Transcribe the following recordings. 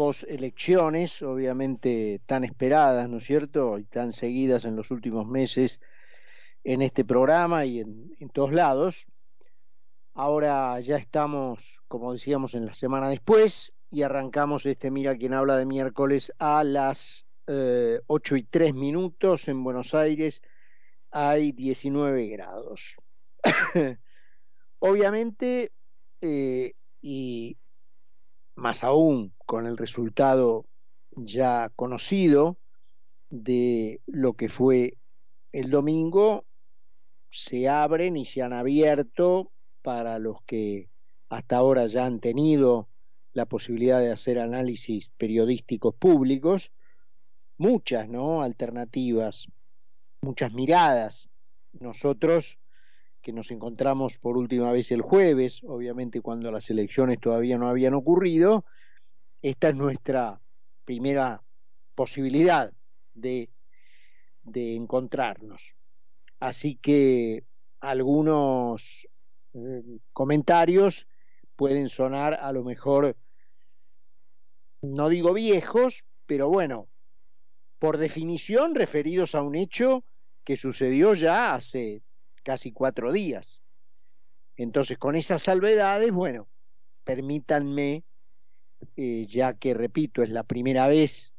post-elecciones, obviamente tan esperadas, ¿no es cierto? Y tan seguidas en los últimos meses en este programa y en, todos lados. Ahora ya estamos, como decíamos, en la semana después y arrancamos este Mira quien habla de miércoles a las eh, 8 y 3 minutos en Buenos Aires. Hay 19 grados. Obviamente, eh, y más aún con el resultado ya conocido de lo que fue el domingo, se abren y se han abierto para los que hasta ahora ya han tenido la posibilidad de hacer análisis periodísticos públicos, muchas, ¿no? Alternativas, muchas miradas. Nosotros que nos encontramos por última vez el jueves, obviamente cuando las elecciones todavía no habían ocurrido, esta es nuestra primera posibilidad de, de encontrarnos. Así que algunos eh, comentarios pueden sonar a lo mejor, no digo viejos, pero bueno, por definición referidos a un hecho que sucedió ya hace casi cuatro días. Entonces, con esas salvedades, bueno, permítanme, eh, ya que repito, es la primera vez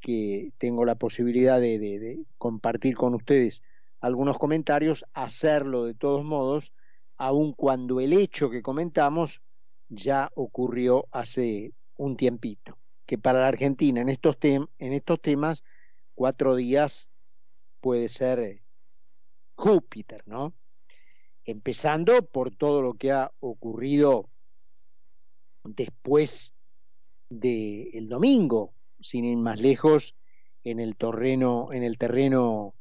que tengo la posibilidad de, de, de compartir con ustedes algunos comentarios, hacerlo de todos modos, aun cuando el hecho que comentamos ya ocurrió hace un tiempito, que para la Argentina en estos, tem en estos temas cuatro días puede ser Júpiter, ¿no? Empezando por todo lo que ha ocurrido después del el domingo, sin ir más lejos, en el terreno, en el terreno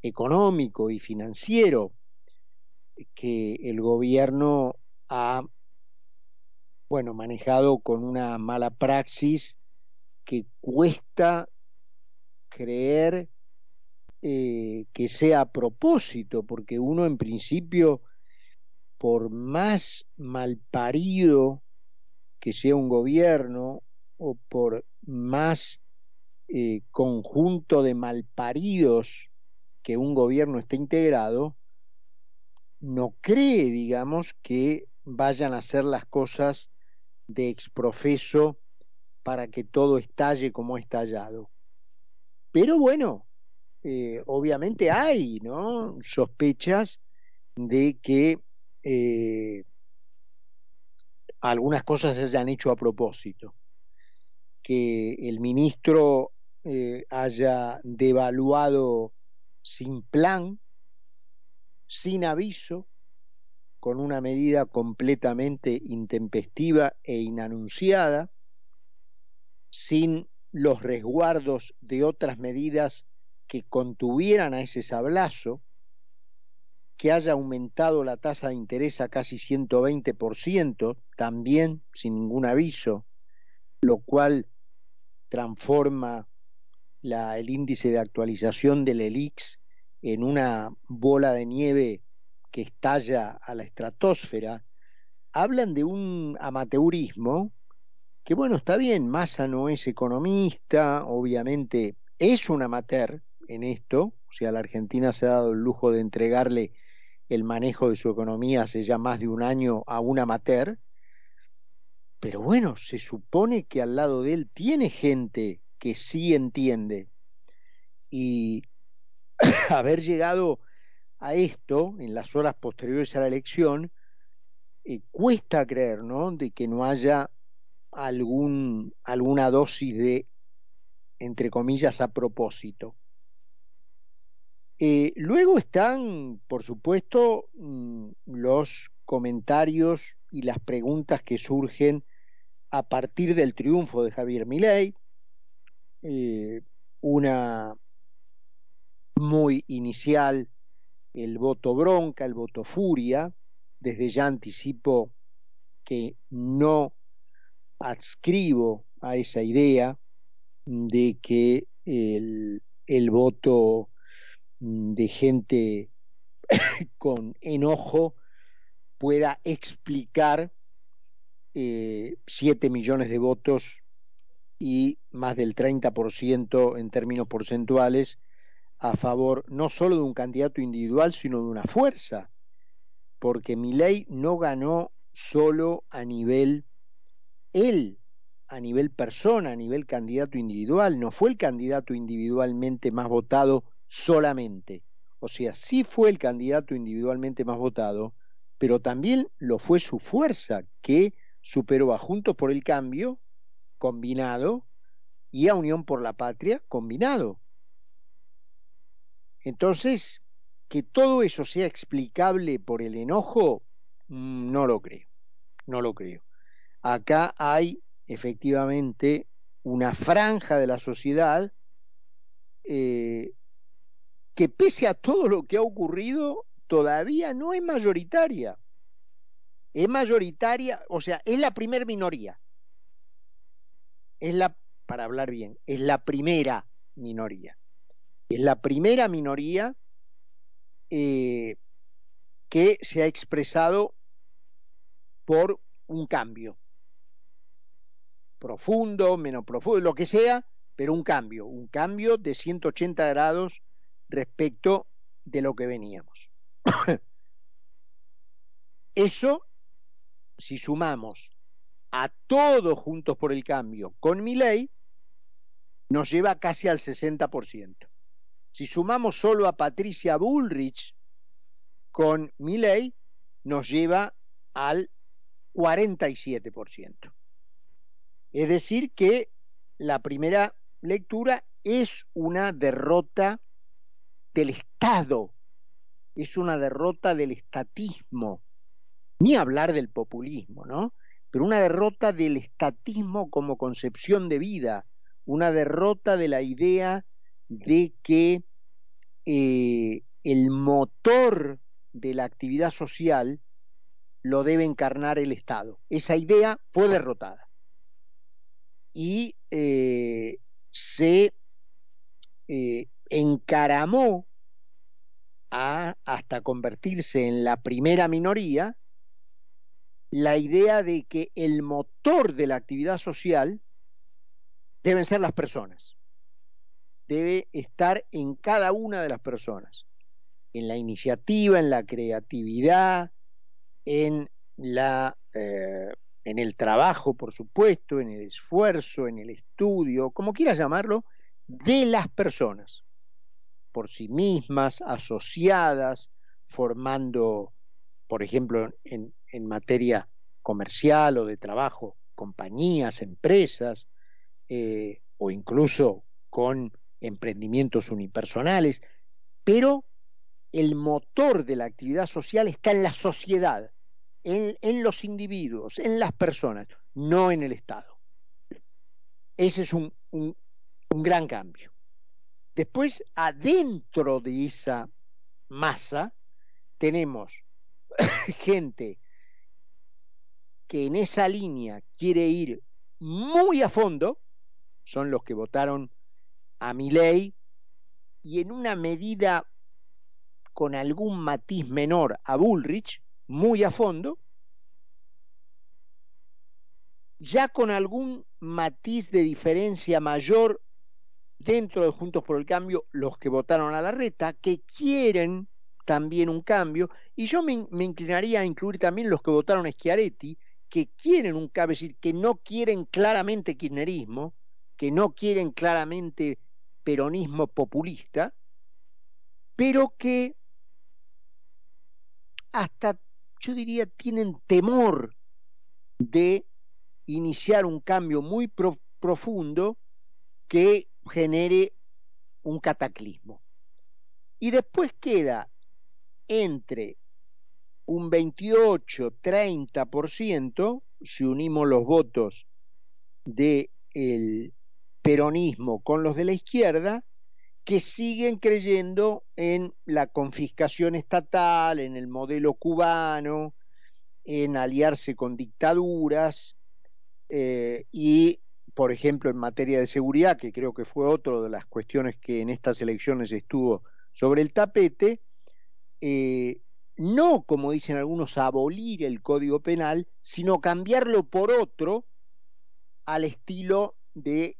económico y financiero que el gobierno ha bueno manejado con una mala praxis que cuesta creer eh, que sea a propósito, porque uno en principio, por más malparido que sea un gobierno, o por más eh, conjunto de malparidos que un gobierno esté integrado, no cree, digamos, que vayan a hacer las cosas de exprofeso para que todo estalle como ha estallado. Pero bueno, eh, obviamente hay. Sospechas de que eh, algunas cosas se hayan hecho a propósito, que el ministro eh, haya devaluado sin plan, sin aviso, con una medida completamente intempestiva e inanunciada, sin los resguardos de otras medidas que contuvieran a ese sablazo, que haya aumentado la tasa de interés a casi 120%, también sin ningún aviso, lo cual transforma el índice de actualización del ELIX en una bola de nieve que estalla a la estratosfera, hablan de un amateurismo que bueno, está bien, Massa no es economista, obviamente es un amateur en esto, o sea, la Argentina se ha dado el lujo de entregarle el manejo de su economía hace ya más de un año a un amateur, pero bueno, se supone que al lado de él tiene gente que sí entiende. Y haber llegado a esto en las horas posteriores a la elección, eh, cuesta creer, ¿no? De que no haya algún, alguna dosis de, entre comillas, a propósito. Eh, luego están, por supuesto, mm, los comentarios y las preguntas que surgen a partir del triunfo de Javier Milei, eh, una muy inicial, el voto bronca, el voto furia, desde ya anticipo que no adscribo a esa idea de que el, el voto de gente con enojo pueda explicar eh, siete millones de votos y más del 30% en términos porcentuales a favor no solo de un candidato individual, sino de una fuerza, porque Milei no ganó solo a nivel él, a nivel persona, a nivel candidato individual, no fue el candidato individualmente más votado solamente. O sea, sí fue el candidato individualmente más votado, pero también lo fue su fuerza, que superó a Juntos por el Cambio, combinado, y a Unión por la Patria, combinado. Entonces, que todo eso sea explicable por el enojo, mm, no lo creo, no lo creo. Acá hay efectivamente una franja de la sociedad eh, que pese a todo lo que ha ocurrido, todavía no es mayoritaria. Es mayoritaria, o sea, es la primer minoría. Es la, para hablar bien, es la primera minoría. Es la primera minoría eh, que se ha expresado por un cambio. Profundo, menos profundo, lo que sea, pero un cambio, un cambio de 180 grados respecto de lo que veníamos. Eso, si sumamos a todos juntos por el cambio con mi ley, nos lleva casi al 60%. Si sumamos solo a Patricia Bullrich con mi ley, nos lleva al 47%. Es decir, que la primera lectura es una derrota del Estado, es una derrota del estatismo, ni hablar del populismo, ¿no? Pero una derrota del estatismo como concepción de vida, una derrota de la idea de que eh, el motor de la actividad social lo debe encarnar el Estado. Esa idea fue derrotada y eh, se eh, encaramó a, hasta convertirse en la primera minoría la idea de que el motor de la actividad social deben ser las personas. Debe estar en cada una de las personas, en la iniciativa, en la creatividad, en eh, en el trabajo, por supuesto, en el esfuerzo, en el estudio, como quieras llamarlo, de las personas, por sí mismas, asociadas, formando, por ejemplo, en, materia comercial o de trabajo, compañías, empresas, eh, o incluso con emprendimientos unipersonales, pero el motor de la actividad social está en la sociedad, en, los individuos, en las personas, no en el Estado. Ese es un, un gran cambio. Después, adentro de esa masa, tenemos gente que en esa línea quiere ir muy a fondo, son los que votaron a mi ley y en una medida con algún matiz menor a Bullrich, muy a fondo, ya con algún matiz de diferencia mayor dentro de Juntos por el Cambio los que votaron a la reta, que quieren también un cambio, y yo me, inclinaría a incluir también los que votaron a Schiaretti, que quieren un cambio, es decir, que no quieren claramente kirchnerismo, que no quieren claramente peronismo populista, pero que hasta, yo diría, tienen temor de iniciar un cambio muy pro profundo que genere un cataclismo. Y después queda entre un 28-30% si unimos los votos del peronismo con los de la izquierda, que siguen creyendo en la confiscación estatal, en el modelo cubano, en aliarse con dictaduras eh, y por ejemplo, en materia de seguridad, que creo que fue otra de las cuestiones que en estas elecciones estuvo sobre el tapete, eh, no, como dicen algunos, abolir el Código Penal, sino cambiarlo por otro al estilo de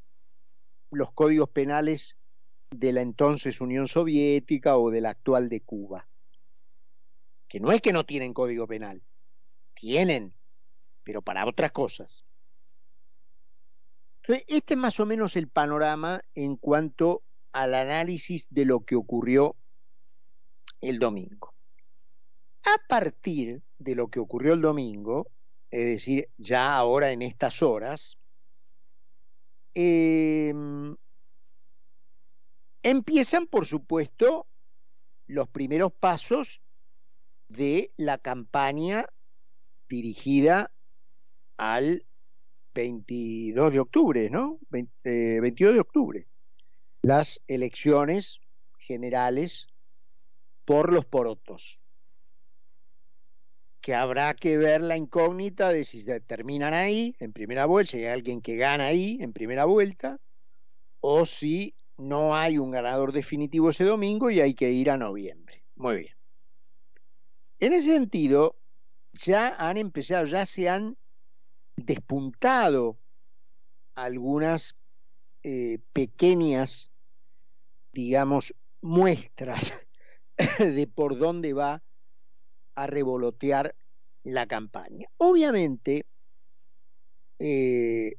los códigos penales de la entonces Unión Soviética o de la actual de Cuba. Que no es que no tienen código penal, tienen, pero para otras cosas. Entonces, este es más o menos el panorama en cuanto al análisis de lo que ocurrió el domingo. A partir de lo que ocurrió el domingo, es decir, ya ahora en estas horas, eh, empiezan, por supuesto, los primeros pasos de la campaña dirigida al 22 de octubre, ¿no? 20, 22 eh, de octubre. Las elecciones generales por los porotos. Que habrá que ver la incógnita de si se terminan ahí, en primera vuelta, si hay alguien que gana ahí, en primera vuelta, o si no hay un ganador definitivo ese domingo y hay que ir a noviembre. Muy bien. En ese sentido, ya han empezado, ya se han despuntado algunas eh, pequeñas, digamos, muestras de por dónde va a revolotear la campaña. Obviamente, eh,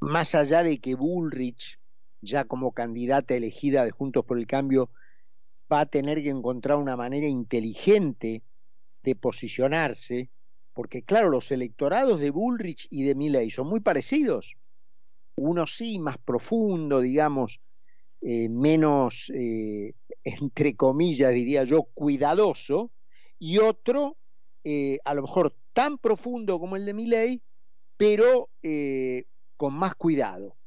más allá de que Bullrich, ya como candidata elegida de Juntos por el Cambio, va a tener que encontrar una manera inteligente de posicionarse, porque claro, los electorados de Bullrich y de Milley son muy parecidos. Uno sí, más profundo, digamos, eh, menos, eh, entre comillas, diría yo, cuidadoso, y otro, eh, a lo mejor tan profundo como el de Milley, pero con más cuidado,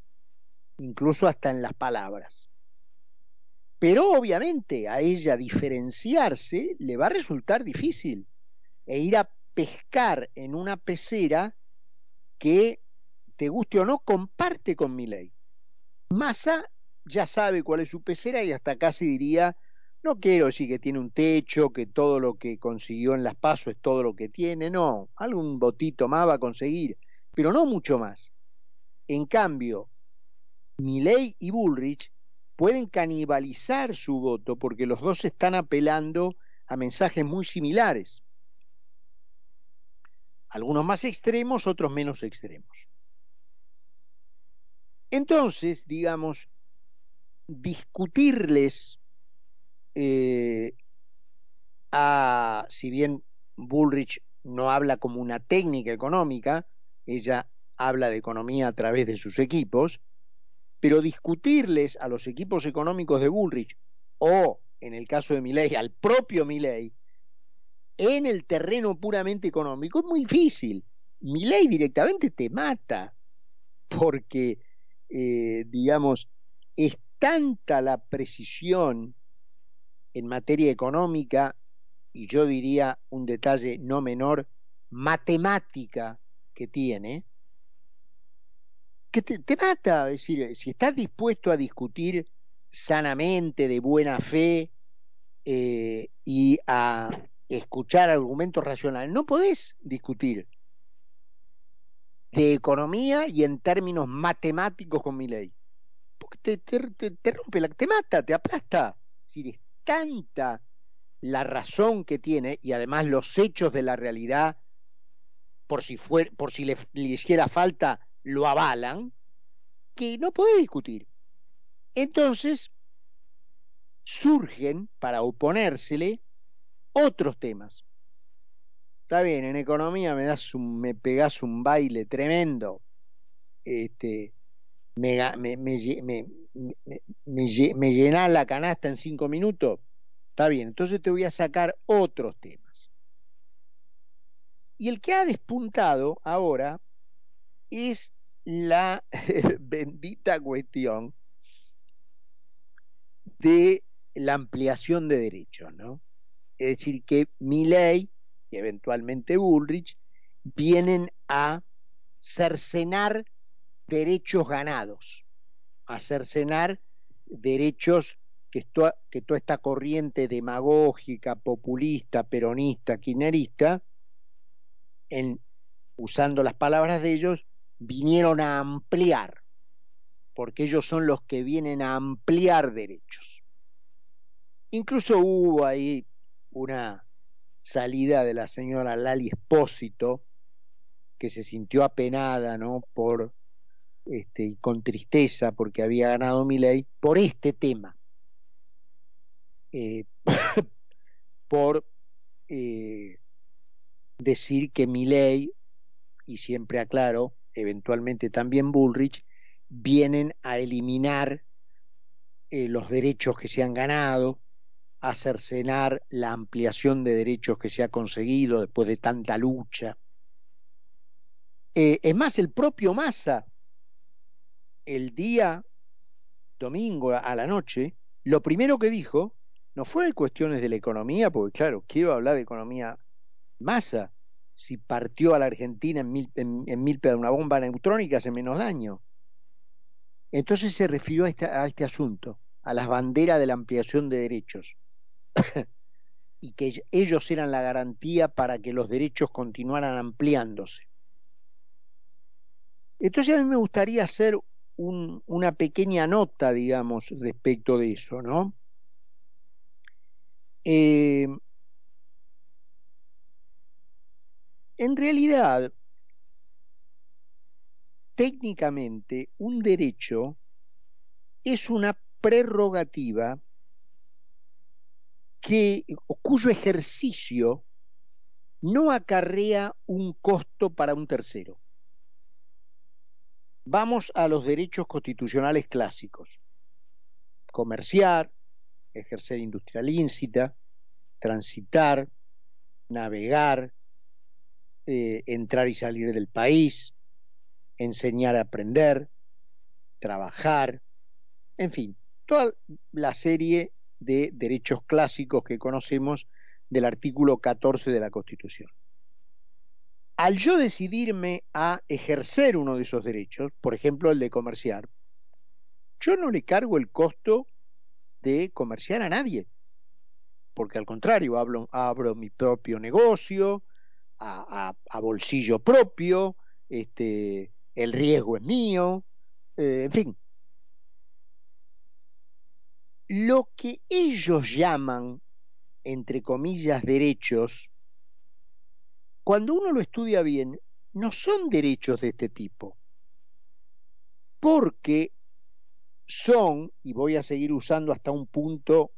incluso hasta en las palabras. Pero obviamente a ella diferenciarse le va a resultar difícil e ir a pescar en una pecera que, te guste o no, comparte con mi ley. Massa ya sabe cuál es su pecera y hasta casi diría, no quiero decir que tiene un techo, que todo lo que consiguió en las pasos es todo lo que tiene, no, algún botito más va a conseguir, pero no mucho más. En cambio, Milley y Bullrich pueden canibalizar su voto porque los dos están apelando a mensajes muy similares algunos más extremos, otros menos extremos. Entonces, digamos, discutirles eh, a, si bien Bullrich no habla como una técnica económica, ella habla de economía a través de sus equipos, pero discutirles a los equipos económicos de Bullrich o, en el caso de Milley, al propio Milley, en el terreno puramente económico es muy difícil. Mi ley directamente te mata porque, eh, digamos, es tanta la precisión en materia económica y yo diría un detalle no menor, matemática que tiene, que te, mata. Es decir, si estás dispuesto a discutir sanamente, de buena fe, eh, y a escuchar argumentos racionales. No podés discutir de economía y en términos matemáticos con mi ley. Porque te, rompe la, te mata, te aplasta. Es es tanta la razón que tiene y además los hechos de la realidad, por si, por si le, le hiciera falta, lo avalan, que no podés discutir. Entonces, surgen para oponérsele otros temas. Está bien, en economía me das un, me pegas un baile tremendo. Este, me, me, me, me llenas la canasta en cinco minutos. Está bien, entonces te voy a sacar otros temas. Y el que ha despuntado ahora es la bendita cuestión de la ampliación de derechos, ¿no? Es decir, que Milley y eventualmente Bullrich vienen a cercenar derechos ganados, a cercenar derechos que, que toda esta corriente demagógica, populista, peronista, kirchnerista, en, usando las palabras de ellos, vinieron a ampliar, porque ellos son los que vienen a ampliar derechos. Incluso hubo ahí una salida de la señora Lali Espósito, que se sintió apenada, ¿no? Por este, y con tristeza porque había ganado mi ley por este tema, eh, por eh, decir que mi ley, y siempre aclaro, eventualmente también Bullrich, vienen a eliminar eh, los derechos que se han ganado, a cercenar la ampliación de derechos que se ha conseguido después de tanta lucha. es más, el propio Massa el día domingo a la noche, lo primero que dijo no fue cuestiones de la economía, porque claro, quiero hablar de economía masa, si partió a la Argentina en mil, en, una bomba neutrónica hace menos daño. Entonces se refirió a a este asunto, a las banderas de la ampliación de derechos, y que ellos eran la garantía para que los derechos continuaran ampliándose. Entonces a mí me gustaría hacer un, una pequeña nota, digamos, respecto de eso, ¿no? Eh, en realidad, técnicamente, un derecho es una prerrogativa que, cuyo ejercicio no acarrea un costo para un tercero. Vamos a los derechos constitucionales clásicos. Comerciar, ejercer industria lícita, transitar, navegar, eh, entrar y salir del país, enseñar a aprender, trabajar, en fin, toda la serie de derechos clásicos que conocemos del artículo 14 de la Constitución al yo decidirme a ejercer uno de esos derechos, por ejemplo el de comerciar, yo no le cargo el costo de comerciar a nadie, porque al contrario, abro mi propio negocio, a, bolsillo propio, este, el riesgo es mío, eh, en fin. Lo que ellos llaman, entre comillas, derechos, cuando uno lo estudia bien, no son derechos de este tipo, porque son, y voy a seguir usando hasta un punto,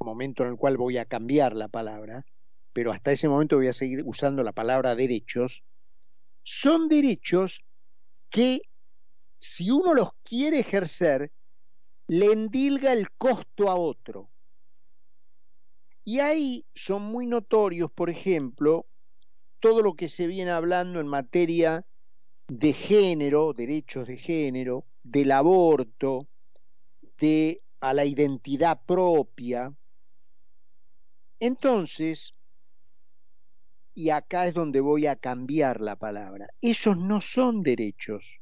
momento en el cual voy a cambiar la palabra, pero hasta ese momento voy a seguir usando la palabra derechos, son derechos que si uno los quiere ejercer, le endilga el costo a otro. Y ahí son muy notorios, por ejemplo, todo lo que se viene hablando en materia de género, derechos de género, del aborto, de a la identidad propia. Entonces, y acá es donde voy a cambiar la palabra, esos no son derechos,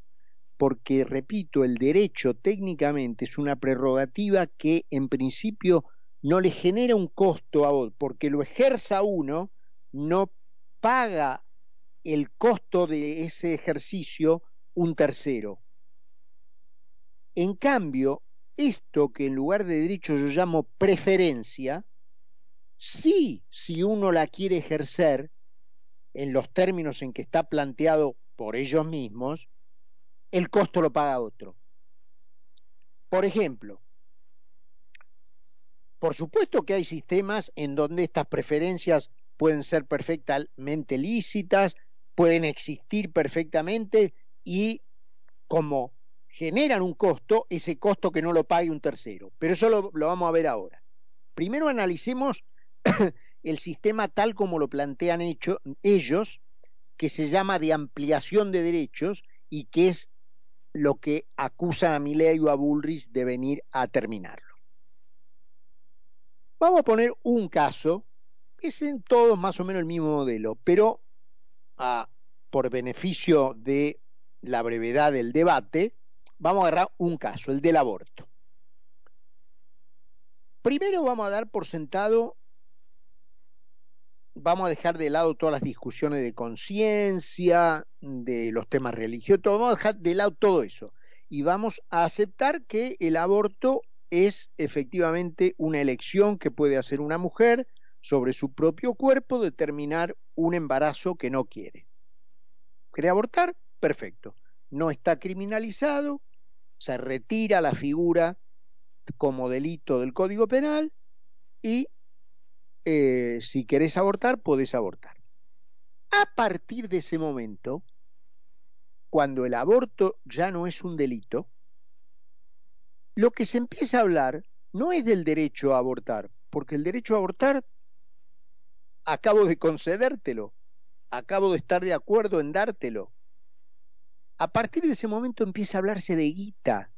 porque, repito, el derecho técnicamente es una prerrogativa que en principio no le genera un costo a vos, porque lo ejerza uno, no paga el costo de ese ejercicio un tercero. En cambio, esto que en lugar de derecho yo llamo preferencia, sí, si uno la quiere ejercer en los términos en que está planteado por ellos mismos, el costo lo paga otro. Por ejemplo, por supuesto que hay sistemas en donde estas preferencias pueden ser perfectamente lícitas, pueden existir perfectamente y como generan un costo, ese costo que no lo pague un tercero. Pero eso lo, vamos a ver ahora. Primero analicemos el sistema tal como lo plantean hecho, ellos, que se llama de ampliación de derechos y que es lo que acusan a Milei o a Bullrich de venir a terminarlo. Vamos a poner un caso es en todos más o menos el mismo modelo, pero ah, por beneficio de la brevedad del debate, vamos a agarrar un caso, el del aborto. Primero vamos a dar por sentado vamos a dejar de lado todas las discusiones de conciencia, de los temas religiosos, vamos a dejar de lado todo eso y vamos a aceptar que el aborto es efectivamente una elección que puede hacer una mujer sobre su propio cuerpo, determinar un embarazo que no quiere. ¿Quiere abortar? Perfecto. No está criminalizado, se retira la figura como delito del Código Penal y eh, si querés abortar, podés abortar. A partir de ese momento, cuando el aborto ya no es un delito, lo que se empieza a hablar no es del derecho a abortar, porque el derecho a abortar acabo de concedértelo, acabo de estar de acuerdo en dártelo. A partir de ese momento empieza a hablarse de guita.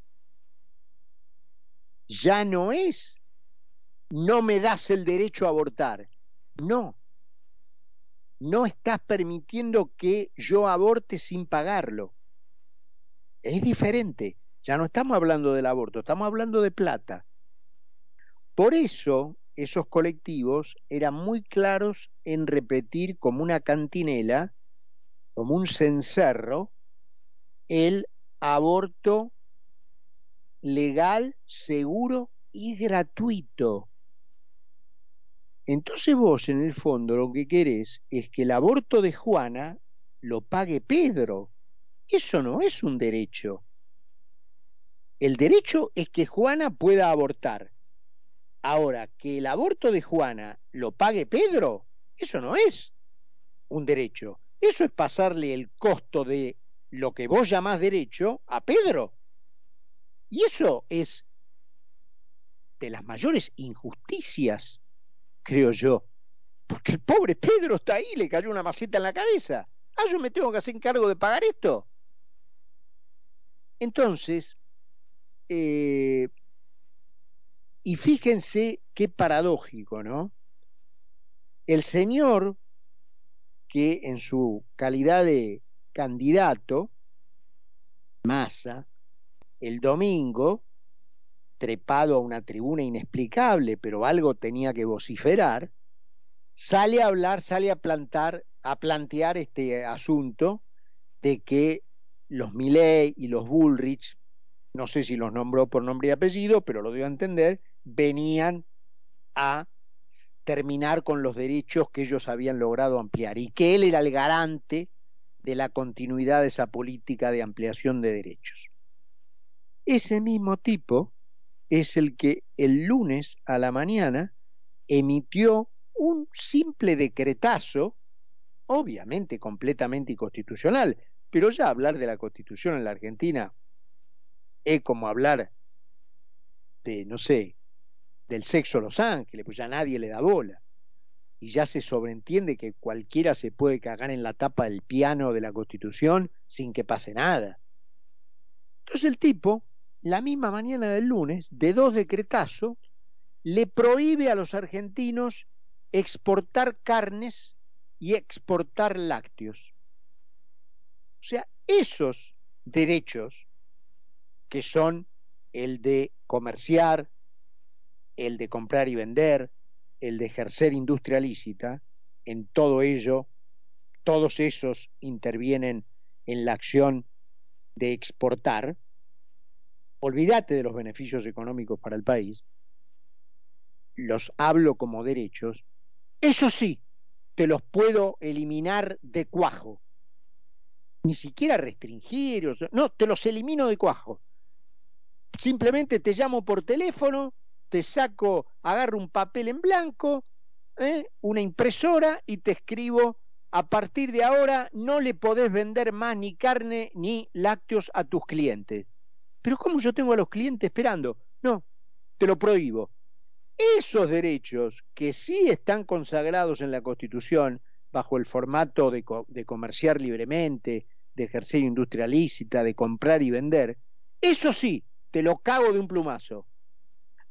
Ya no es no me das el derecho a abortar. No. No estás permitiendo que yo aborte sin pagarlo. Es diferente. Ya no estamos hablando del aborto, estamos hablando de plata. Por eso esos colectivos eran muy claros en repetir como una cantinela, como un cencerro, el aborto legal, seguro y gratuito. Entonces vos en el fondo lo que querés es que el aborto de Juana lo pague Pedro. Eso no es un derecho. El derecho es que Juana pueda abortar. Ahora, que el aborto de Juana lo pague Pedro, eso no es un derecho. Eso es pasarle el costo de lo que vos llamás derecho a Pedro. Y eso es de las mayores injusticias creo yo. Porque el pobre Pedro está ahí, le cayó una maceta en la cabeza. Ah, yo me tengo que hacer cargo de pagar esto. Entonces, eh, y fíjense qué paradójico, ¿no? El señor que en su calidad de candidato, Massa, el domingo trepado a una tribuna inexplicable, pero algo tenía que vociferar, sale a hablar, sale a plantar, a plantear este asunto de que los Milley y los Bullrich, no sé si los nombró por nombre y apellido, pero lo dio a entender, venían a terminar con los derechos que ellos habían logrado ampliar y que él era el garante de la continuidad de esa política de ampliación de derechos. Ese mismo tipo es el que el lunes a la mañana emitió un simple decretazo, obviamente completamente inconstitucional, pero ya hablar de la constitución en la Argentina es como hablar de, no sé, del sexo Los Ángeles, pues ya nadie le da bola. Y ya se sobreentiende que cualquiera se puede cagar en la tapa del piano de la constitución sin que pase nada. Entonces el tipo la misma mañana del lunes, de dos decretazos, le prohíbe a los argentinos exportar carnes y exportar lácteos. O sea, esos derechos, que son el de comerciar, el de comprar y vender, el de ejercer industria lícita, en todo ello, todos esos intervienen en la acción de exportar, olvídate de los beneficios económicos para el país, los hablo como derechos, eso sí, te los puedo eliminar de cuajo. Ni siquiera restringir, no, te los elimino de cuajo. Simplemente te llamo por teléfono, te saco, agarro un papel en blanco, ¿eh? una impresora y te escribo, a partir de ahora no le podés vender más ni carne ni lácteos a tus clientes. Pero ¿cómo yo tengo a los clientes esperando? No, te lo prohíbo. Esos derechos que sí están consagrados en la Constitución bajo el formato de, de comerciar libremente, de ejercer industria lícita, de comprar y vender, eso sí, te lo cago de un plumazo.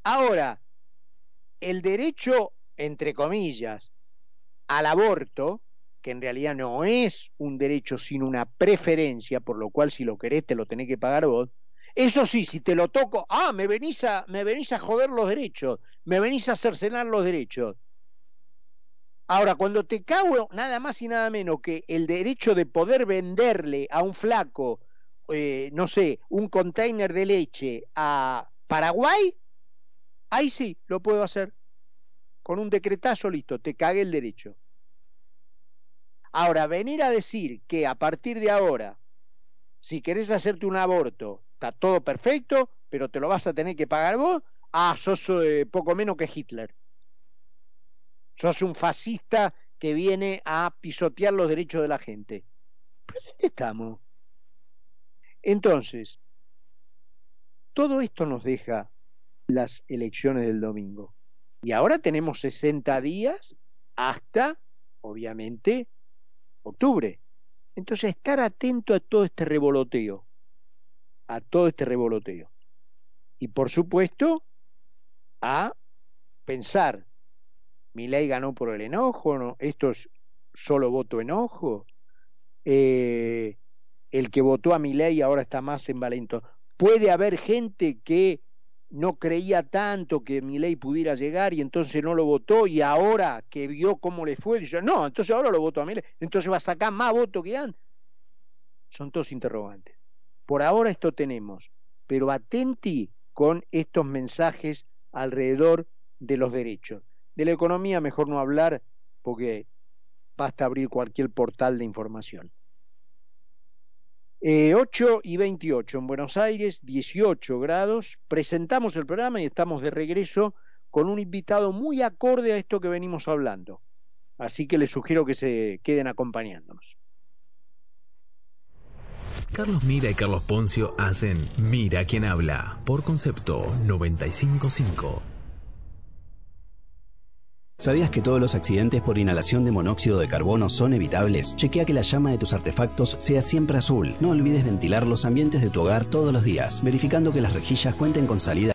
Ahora, el derecho, entre comillas, al aborto, que en realidad no es un derecho sino una preferencia, por lo cual si lo querés te lo tenés que pagar vos, eso sí, si te lo toco, ah, me venís a, me venís a joder los derechos, me venís a cercenar los derechos. Ahora, cuando te cago nada más y nada menos que el derecho de poder venderle a un flaco, eh, no sé, un container de leche a Paraguay, ahí sí lo puedo hacer. Con un decretazo, listo, te cagué el derecho. Ahora, venir a decir que a partir de ahora, si querés hacerte un aborto, está todo perfecto, pero te lo vas a tener que pagar vos, ah, sos eh, poco menos que Hitler. Sos un fascista que viene a pisotear los derechos de la gente. ¿Pero dónde estamos? Entonces, todo esto nos deja las elecciones del domingo. Y ahora tenemos 60 días hasta, obviamente, octubre. Entonces, estar atento a todo este revoloteo, a todo este revoloteo. Y por supuesto, a pensar mi ley ganó por el enojo, ¿no? esto es solo voto enojo. Eh, el que votó a mi ley ahora está más envalentado. Puede haber gente que no creía tanto que mi ley pudiera llegar y entonces no lo votó y ahora que vio cómo le fue, dice, no, entonces ahora lo votó a mi ley, entonces va a sacar más votos que antes. Son todos interrogantes. Por ahora esto tenemos, pero atenti con estos mensajes alrededor de los derechos. De la economía mejor no hablar porque basta abrir cualquier portal de información. 8 eh, y 28 en Buenos Aires, 18 grados. Presentamos el programa y estamos de regreso con un invitado muy acorde a esto que venimos hablando. Así que les sugiero que se queden acompañándonos. Carlos Mira y Carlos Poncio hacen Mira quien habla por concepto 955. ¿Sabías que todos los accidentes por inhalación de monóxido de carbono son evitables? Chequea que la llama de tus artefactos sea siempre azul. No olvides ventilar los ambientes de tu hogar todos los días, verificando que las rejillas cuenten con salida